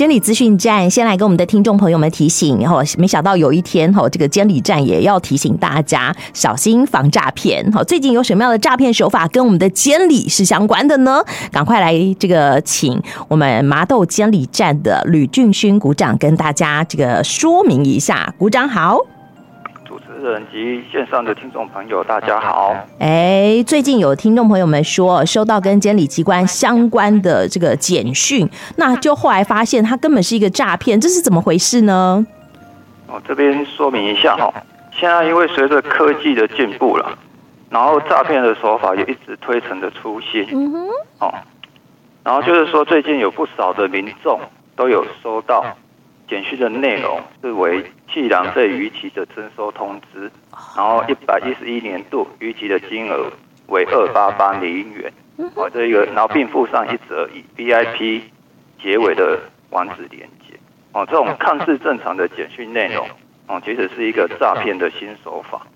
监理资讯站先来跟我们的听众朋友们提醒，然后没想到有一天哈，这个监理站也要提醒大家小心防诈骗。好，最近有什么样的诈骗手法跟我们的监理是相关的呢？赶快来这个请我们麻豆监理站的吕俊勋鼓掌跟大家这个说明一下。鼓掌好。人及线上的听众朋友，大家好。哎，最近有听众朋友们说收到跟监理机关相关的这个简讯，那就后来发现它根本是一个诈骗，这是怎么回事呢？我这边说明一下哈，现在因为随着科技的进步了，然后诈骗的手法也一直推陈的出新。嗯哼。哦，然后就是说，最近有不少的民众都有收到。简讯的内容是为契兰费逾期的征收通知，然后一百一十一年度逾期的金额为二八八零元，哦，这一个，然后并附上一则以 VIP 结尾的网址连接，哦，这种看似正常的简讯内容，哦，其实是一个诈骗的新手法。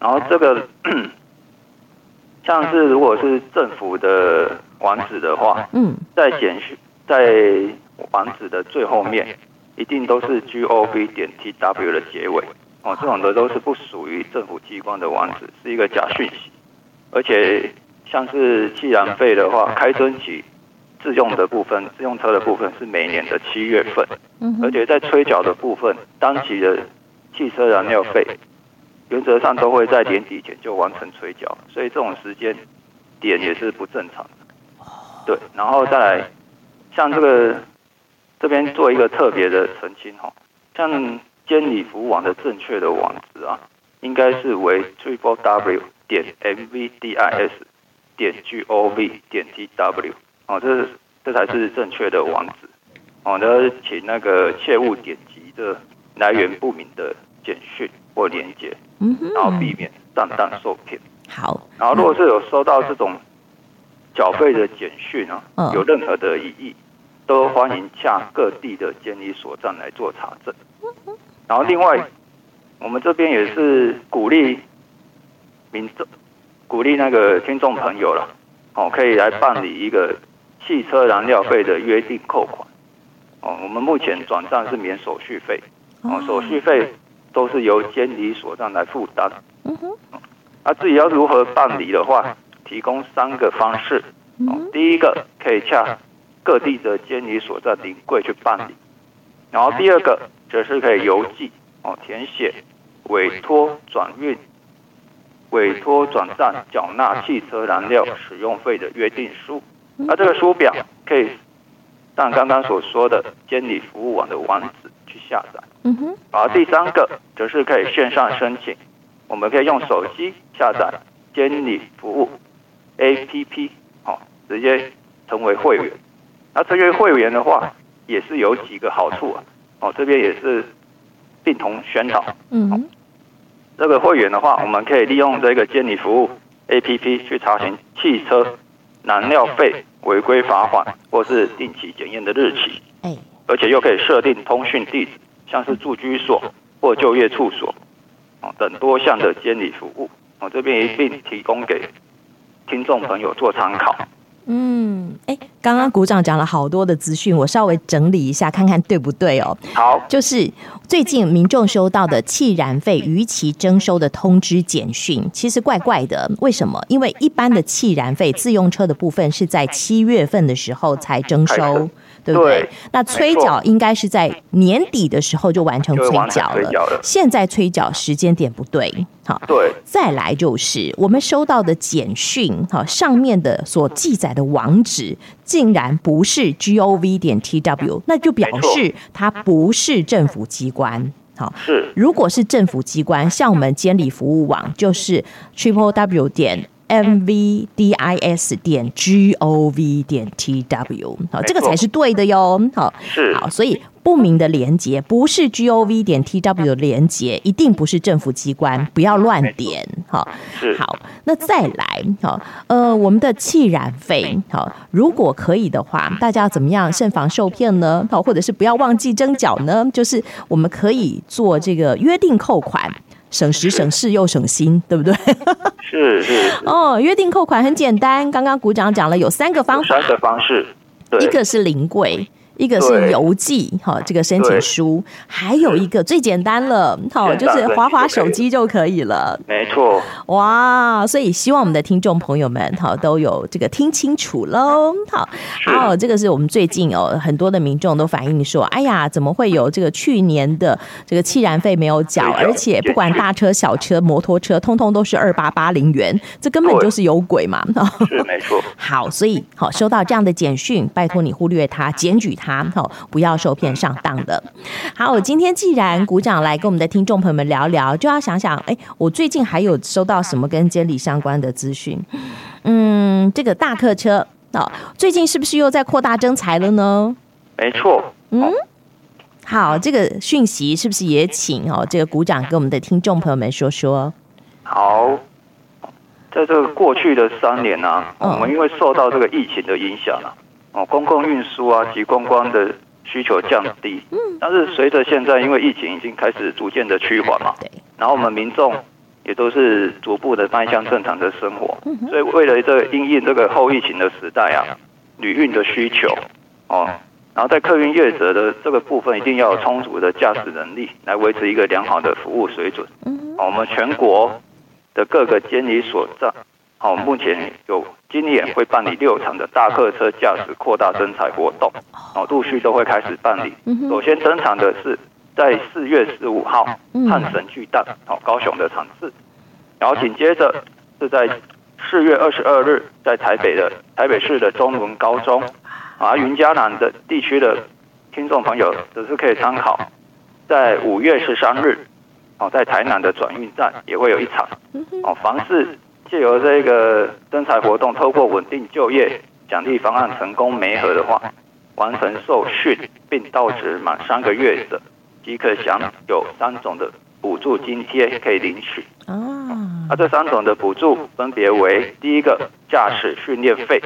然后这个 像是如果是政府的网址的话，嗯，在简讯在网址的最后面。一定都是 gov 点 tw 的结尾哦，这种的都是不属于政府机关的网址，是一个假讯息。而且像是气燃费的话，开征起自用的部分，自用车的部分是每年的七月份，而且在催缴的部分，当期的汽车燃料费原则上都会在年底前就完成催缴，所以这种时间点也是不正常的。对，然后再来像这个。这边做一个特别的澄清哈，像监理服务网的正确的网址啊，应该是为 triple w 点 mvdis 点 gov 点 tw 哦，这是这才是正确的网址哦。那请那个切勿点击的来源不明的简讯或连接，然后避免上当受骗。好，然后如果是有收到这种缴费的简讯啊，有任何的异议。都欢迎向各地的监理所站来做查证。然后另外，我们这边也是鼓励民众、鼓励那个听众朋友了，哦，可以来办理一个汽车燃料费的约定扣款。哦，我们目前转账是免手续费，哦，手续费都是由监理所站来负担。啊，至于要如何办理的话，提供三个方式。哦，第一个可以洽。各地的监理所在临柜去办理，然后第二个则是可以邮寄哦，填写委托转运、委托转账缴纳汽车燃料使用费的约定书。那这个书表可以按刚刚所说的监理服务网的网址去下载。嗯哼。然后第三个则是可以线上申请，我们可以用手机下载监理服务 APP，好，直接成为会员。那这个会员的话，也是有几个好处啊。哦，这边也是并同宣导。嗯，这个会员的话，我们可以利用这个监理服务 APP 去查询汽车燃料费违规罚款或是定期检验的日期。哎，而且又可以设定通讯地址，像是住居所或就业处所，等多项的监理服务。我这边一并提供给听众朋友做参考。嗯，哎，刚刚股长讲了好多的资讯，我稍微整理一下，看看对不对哦。好，就是最近民众收到的弃燃费逾期征收的通知简讯，其实怪怪的。为什么？因为一般的弃燃费自用车的部分是在七月份的时候才征收。对不对？对，那催缴应该是在年底的时候就完成催缴了。了现在催缴时间点不对，好。对。再来就是我们收到的简讯，哈，上面的所记载的网址竟然不是 gov 点 tw，那就表示它不是政府机关。好，是。如果是政府机关，像我们监理服务网，就是 triple w 点。Mvdis 点 gov 点 tw 好，这个才是对的哟。好，是好，所以不明的连接不是 gov 点 tw 的连接，一定不是政府机关，不要乱点。好，是好，那再来，好，呃，我们的气燃费，好，如果可以的话，大家要怎么样慎防受骗呢？好，或者是不要忘记征缴呢？就是我们可以做这个约定扣款。省时省事又省心，对不对？是是，是。哦，约定扣款很简单，刚刚股长讲了有三个方法。三个方式，一个是临柜，一个是邮寄哈，这个申请书，还有一个最简单了，好，就是滑滑手机就可以了。没错，哇，所以希望我们的听众朋友们哈都有这个听清楚喽。好，好，这个是我们最近哦很多的民众都反映说，哎呀，怎么会有这个去年的这个气燃费没有缴，而且不管大车小车摩托车，通通都是二八八零元，这根本就是有鬼嘛。是没错。好，所以好收到这样的简讯，拜托你忽略它，检举它。好，不要受骗上当的。好，我今天既然鼓掌来跟我们的听众朋友们聊聊，就要想想，哎，我最近还有收到什么跟监理相关的资讯？嗯，这个大客车哦，最近是不是又在扩大征才了呢？没错。嗯，好，这个讯息是不是也请哦，这个鼓掌跟我们的听众朋友们说说？好，在这个过去的三年呢、啊，我们因为受到这个疫情的影响啊。哦，公共运输啊及观光的需求降低，嗯，但是随着现在因为疫情已经开始逐渐的趋缓嘛，对，然后我们民众也都是逐步的迈向正常的生活，所以为了这个因应这个后疫情的时代啊，旅运的需求，哦，然后在客运业者的这个部分一定要有充足的驾驶能力来维持一个良好的服务水准，嗯，我们全国的各个监理所在。好，目前有今年会办理六场的大客车驾驶扩大征才活动，哦，陆续都会开始办理。首先登场的是在四月十五号汉神巨蛋，哦，高雄的场次，然后紧接着是在四月二十二日在台北的台北市的中文高中，啊，云嘉南的地区的听众朋友只是可以参考，在五月十三日，哦，在台南的转运站也会有一场，哦，房市。借由这个征才活动，透过稳定就业奖励方案成功媒合的话，完成受训并到职满三个月者，即可享有三种的补助津贴可以领取。啊，那这三种的补助分别为：第一个驾驶训练费，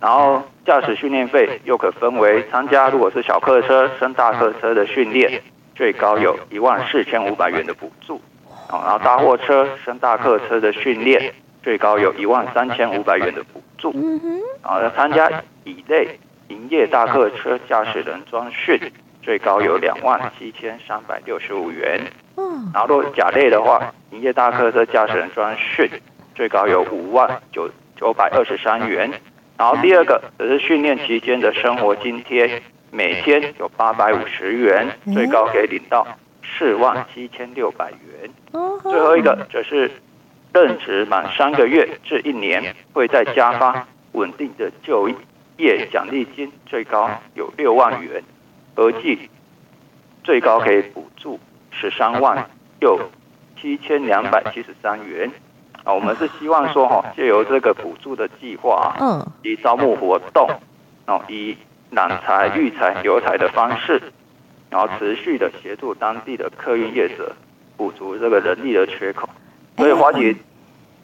然后驾驶训练费又可分为参加如果是小客车升大客车的训练，最高有一万四千五百元的补助。然后大货车升大客车的训练，最高有一万三千五百元的补助。啊，要参加乙类营业大客车驾驶人专训，最高有两万七千三百六十五元。然后若甲类的话，营业大客车驾驶人专训，最高有五万九九百二十三元。然后第二个则是训练期间的生活津贴，每天有八百五十元，最高可以领到四万七千六百元。最后一个则是任职满三个月至一年，会再加发稳定的就业奖励金，最高有六万元，合计最高可以补助十三万六七千两百七十三元。啊，我们是希望说哈，借由这个补助的计划，嗯，以招募活动，哦，以揽才育才留才的方式，然后持续的协助当地的客运业者。补足这个人力的缺口，所以华姐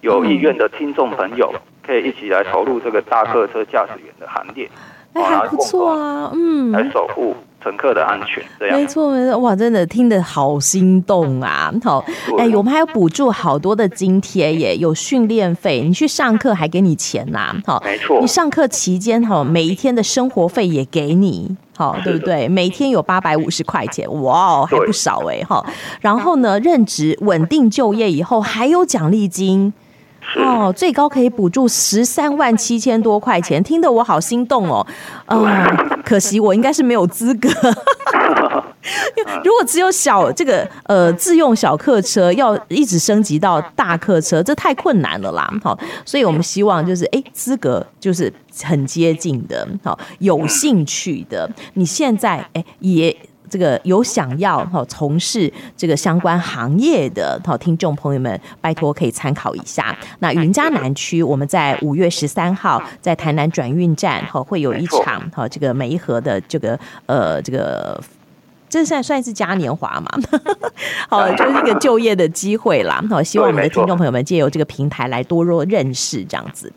有意愿的听众朋友可以一起来投入这个大客车驾驶员的行列，哎，还不错啊，嗯，来守护乘客的安全，这样。没错没错，哇，真的听得好心动啊！好，哎，我们还有补助好多的津贴耶，有训练费，你去上课还给你钱呐，好，没错，你上课期间哈，每一天的生活费也给你。好，对不对？每天有八百五十块钱，哇哦，还不少哎哈。然后呢，任职稳定就业以后还有奖励金，哦，最高可以补助十三万七千多块钱，听得我好心动哦。呃，可惜我应该是没有资格。如果只有小这个呃自用小客车，要一直升级到大客车，这太困难了啦。好，所以我们希望就是哎资格就是很接近的，好有兴趣的，你现在哎也这个有想要哈从事这个相关行业的好听众朋友们，拜托可以参考一下。那云嘉南区我们在五月十三号在台南转运站哈会有一场哈这个梅河的这个呃这个。这算算是嘉年华嘛？好，就是一个就业的机会啦。好，希望我们的听众朋友们借由这个平台来多多认识这样子。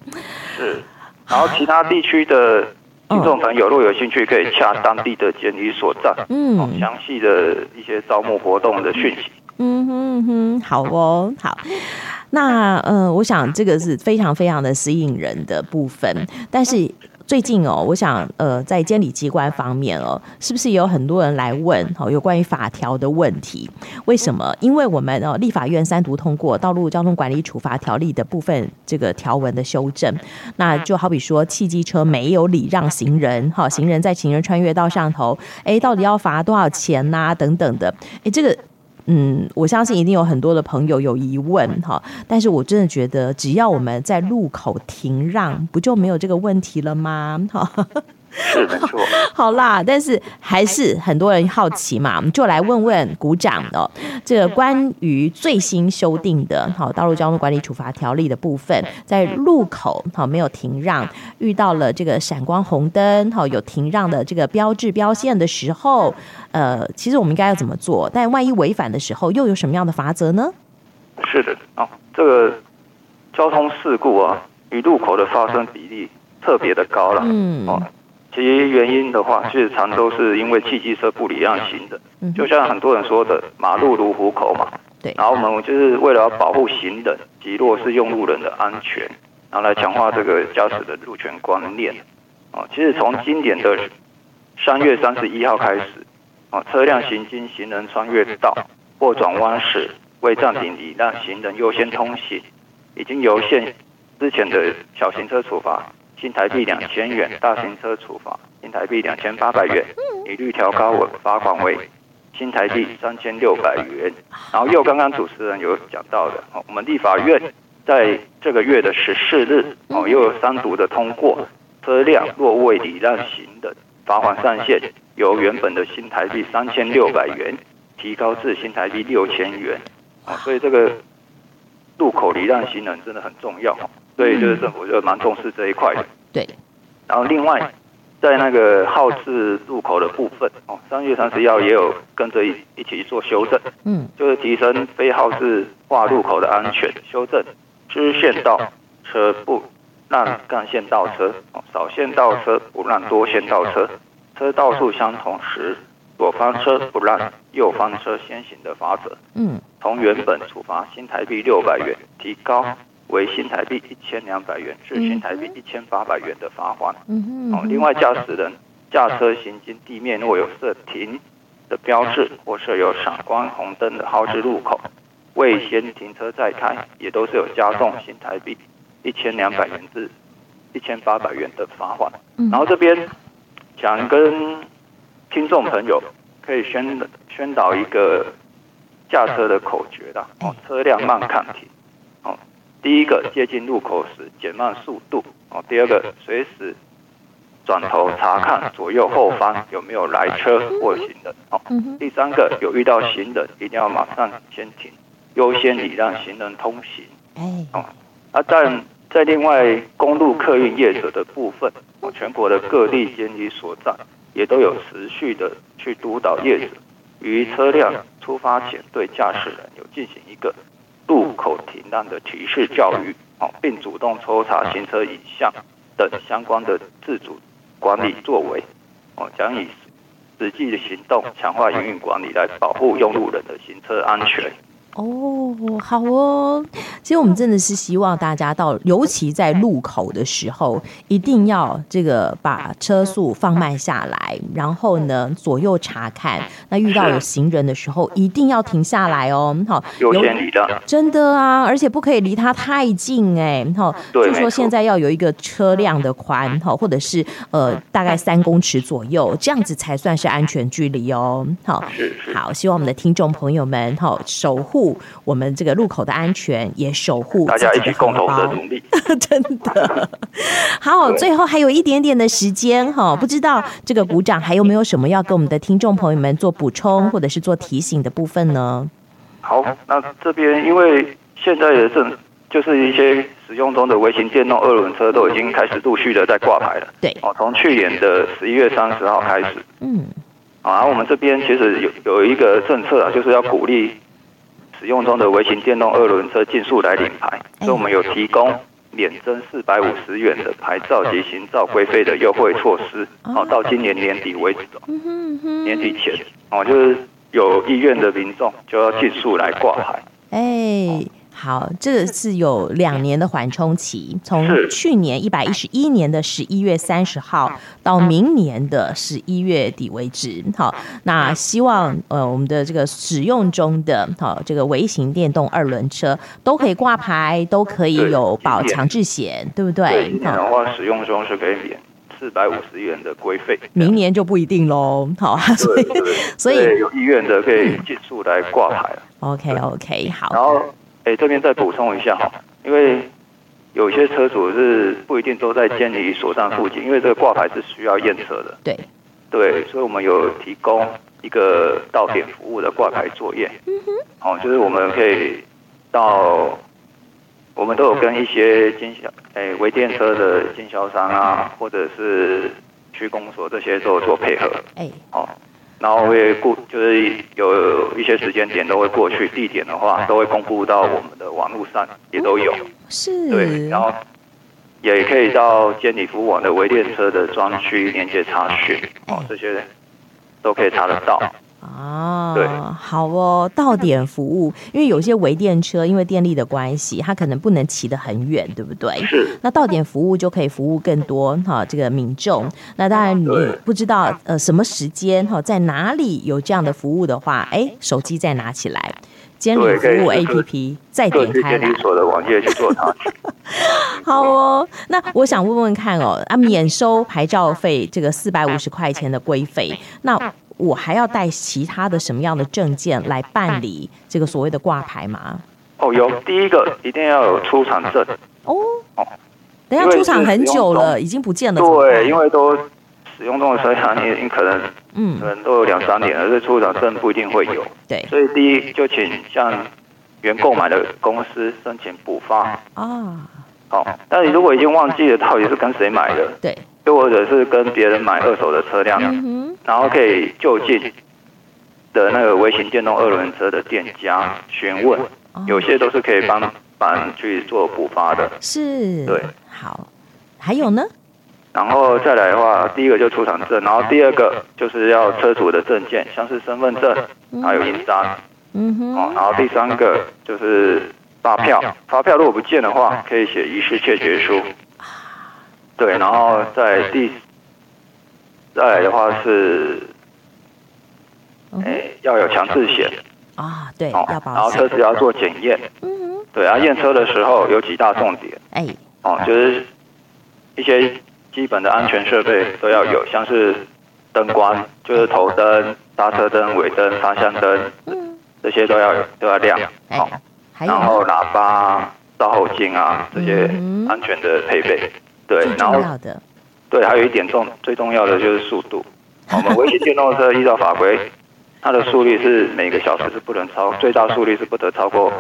是，然后其他地区的听众朋友，如果有兴趣，可以洽当地的监理所在，嗯，详细的一些招募活动的讯息。嗯哼哼，好哦，好。那呃，我想这个是非常非常的吸引人的部分，但是。最近哦，我想呃，在监理机关方面哦，是不是也有很多人来问哦，有关于法条的问题？为什么？因为我们哦，立法院三读通过《道路交通管理处罚条例》的部分这个条文的修正，那就好比说，汽机车没有礼让行人，哈，行人在行人穿越道上头，哎，到底要罚多少钱呐、啊？等等的，哎，这个。嗯，我相信一定有很多的朋友有疑问哈，但是我真的觉得，只要我们在路口停让，不就没有这个问题了吗？哈。是没错，好啦，但是还是很多人好奇嘛，我们就来问问股长哦。这个关于最新修订的《好道路交通管理处罚条例》的部分，在路口好没有停让，遇到了这个闪光红灯好有停让的这个标志标线的时候，呃，其实我们应该要怎么做？但万一违反的时候，又有什么样的罚则呢？是的，哦，这个交通事故啊，与路口的发生比例特别的高了，嗯，哦。其原因的话，其实常都是因为汽机车不礼让行人，就像很多人说的“马路如虎口”嘛。对。然后我们就是为了要保护行人及弱势用路人的安全，然后来强化这个驾驶的路权观念。哦，其实从今年的三月三十一号开始，哦，车辆行经行人穿越道或转弯时未暂停礼让行人优先通行，已经由现之前的小型车处罚。新台币两千元，大型车处罚新台币两千八百元，一律调高我罚款为新台币三千六百元。然后又刚刚主持人有讲到的，我们立法院在这个月的十四日，哦，又有三读的通过，车辆若未礼让行人，罚款上限由原本的新台币三千六百元提高至新台币六千元。啊，所以这个路口礼让行人真的很重要。所以就是政府就蛮重视这一块的。对。然后另外，在那个号志路口的部分，哦，三月三十一号也有跟着一一起做修正。嗯。就是提升非号志化路口的安全，修正支线道车不让干线道车，哦，少线道车不让多线道车，车道数相同时，左方车不让右方车先行的法则。嗯。从原本处罚新台币六百元提高。为新台币一千两百元至新台币一千八百元的罚款。嗯哦，另外驾驶人驾车行经地面若有设停的标志或设有闪光红灯的号志路口，未先停车再开，也都是有加重新台币一千两百元至一千八百元的罚款。然后这边想跟听众朋友可以宣宣导一个驾车的口诀的哦，车辆慢看停。第一个接近路口时减慢速度哦。第二个随时转头查看左右后方有没有来车或行人哦。第三个有遇到行人一定要马上先停，优先礼让行人通行。哦，啊，但在另外公路客运业者的部分，哦，全国的各地监理所在也都有持续的去督导业者，于车辆出发前对驾驶人有进行一个。路口停让的提示教育，哦，并主动抽查行车影像等相关的自主管理作为，哦，将以实际的行动强化营运管理，来保护用路人的行车安全。哦，好哦。其实我们真的是希望大家到，尤其在路口的时候，一定要这个把车速放慢下来，然后呢左右查看。那遇到有行人的时候，一定要停下来哦。好，优先礼让。真的啊，而且不可以离他太近哎。好，就说现在要有一个车辆的宽，好，或者是呃大概三公尺左右，这样子才算是安全距离哦。好，好，希望我们的听众朋友们好守护。我们这个路口的安全，也守护大家一起共同的努力，真的好。最后还有一点点的时间哈，不知道这个鼓掌还有没有什么要跟我们的听众朋友们做补充或者是做提醒的部分呢？好，那这边因为现在也是就是一些使用中的微型电动二轮车都已经开始陆续的在挂牌了，对哦，从去年的十一月三十号开始，嗯，啊，我们这边其实有有一个政策啊，就是要鼓励。使用中的微型电动二轮车尽速来领牌，所以我们有提供免征四百五十元的牌照及行照规费的优惠措施，哦，到今年年底为止，年底前，哦，就是有意愿的民众就要尽速来挂牌。哎，好，这个是有两年的缓冲期，从去年一百一十一年的十一月三十号到明年的十一月底为止。好，那希望呃我们的这个使用中的好这个微型电动二轮车都可以挂牌，都可以有保强制险，对不对？对，今年的话使用中是可以免四百五十元的规费，明年就不一定喽。好，所以所以有意愿的可以尽速来挂牌。OK OK，好。然后。哎，这边再补充一下哈，因为有些车主是不一定都在监理所站附近，因为这个挂牌是需要验车的。对，对，所以我们有提供一个到点服务的挂牌作业。嗯哼。哦，就是我们可以到，我们都有跟一些经销，哎，微电车的经销商啊，或者是区公所这些都有做配合。哎，哦。然后会过，就是有一些时间点都会过去，地点的话都会公布到我们的网络上，也都有。是。对，然后也可以到监理服务网的微电车的专区连接查询，哦，这些都可以查得到。哦，对，好哦，到点服务，因为有些微电车因为电力的关系，它可能不能骑得很远，对不对？是。那到点服务就可以服务更多哈，这个民众。那当然你不知道呃什么时间哈，在哪里有这样的服务的话，哎，手机再拿起来，监理服务 APP 再点开来。监理所的网页去做它。好哦，那我想问问看哦，啊，免收牌照费这个四百五十块钱的规费，那。我还要带其他的什么样的证件来办理这个所谓的挂牌吗？哦，有，第一个一定要有出厂证。哦哦，等下出厂很久了，已经不见了。对，因为都使用中的车辆，你你可能嗯，可能都有两三年了，这出厂证不一定会有。对，所以第一就请向原购买的公司申请补发。啊。好，但你如果已经忘记了到底是跟谁买的，对，又或者是跟别人买二手的车辆。嗯然后可以就近的那个微型电动二轮车的店家询问，有些都是可以帮忙去做补发的。是，对，好，还有呢？然后再来的话，第一个就出厂证，然后第二个就是要车主的证件，像是身份证，还有印章。嗯哼。哦，然后第三个就是发票，发票如果不见的话，可以写遗失窃决书。对，然后在第。再来的话是，哎，要有强制险啊，对。然后车子要做检验，嗯哼，对啊，验车的时候有几大重点，哎，哦，就是一些基本的安全设备都要有，像是灯光，就是头灯、刹车灯、尾灯、方向灯，嗯，这些都要有，都要亮，好，然后喇叭、照后镜啊，这些安全的配备，对，然后。对，还有一点重最重要的就是速度。我们微型电动车依照法规，它的速率是每个小时是不能超，最大速率是不得超过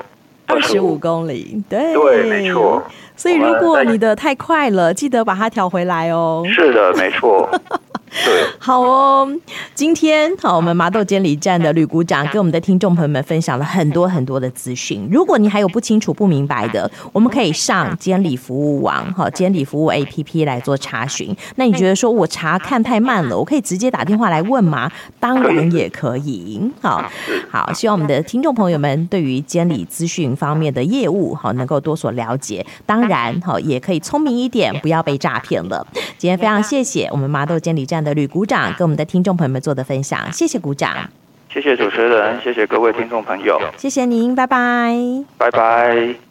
二十五公里。对，对，没错。所以如果你的太快了，记得把它调回来哦。是的，没错。对，好哦。今天好，我们麻豆监理站的吕股长跟我们的听众朋友们分享了很多很多的资讯。如果你还有不清楚、不明白的，我们可以上监理服务网哈，监理服务 APP 来做查询。那你觉得说我查看太慢了，我可以直接打电话来问吗？当然也可以。好，好，希望我们的听众朋友们对于监理资讯方面的业务好能够多所了解。当然好，也可以聪明一点，不要被诈骗了。今天非常谢谢我们麻豆监理站的吕股长跟我们的听众朋友们做的分享，谢谢股长，谢谢主持人，谢谢各位听众朋友，谢谢您，拜拜，拜拜。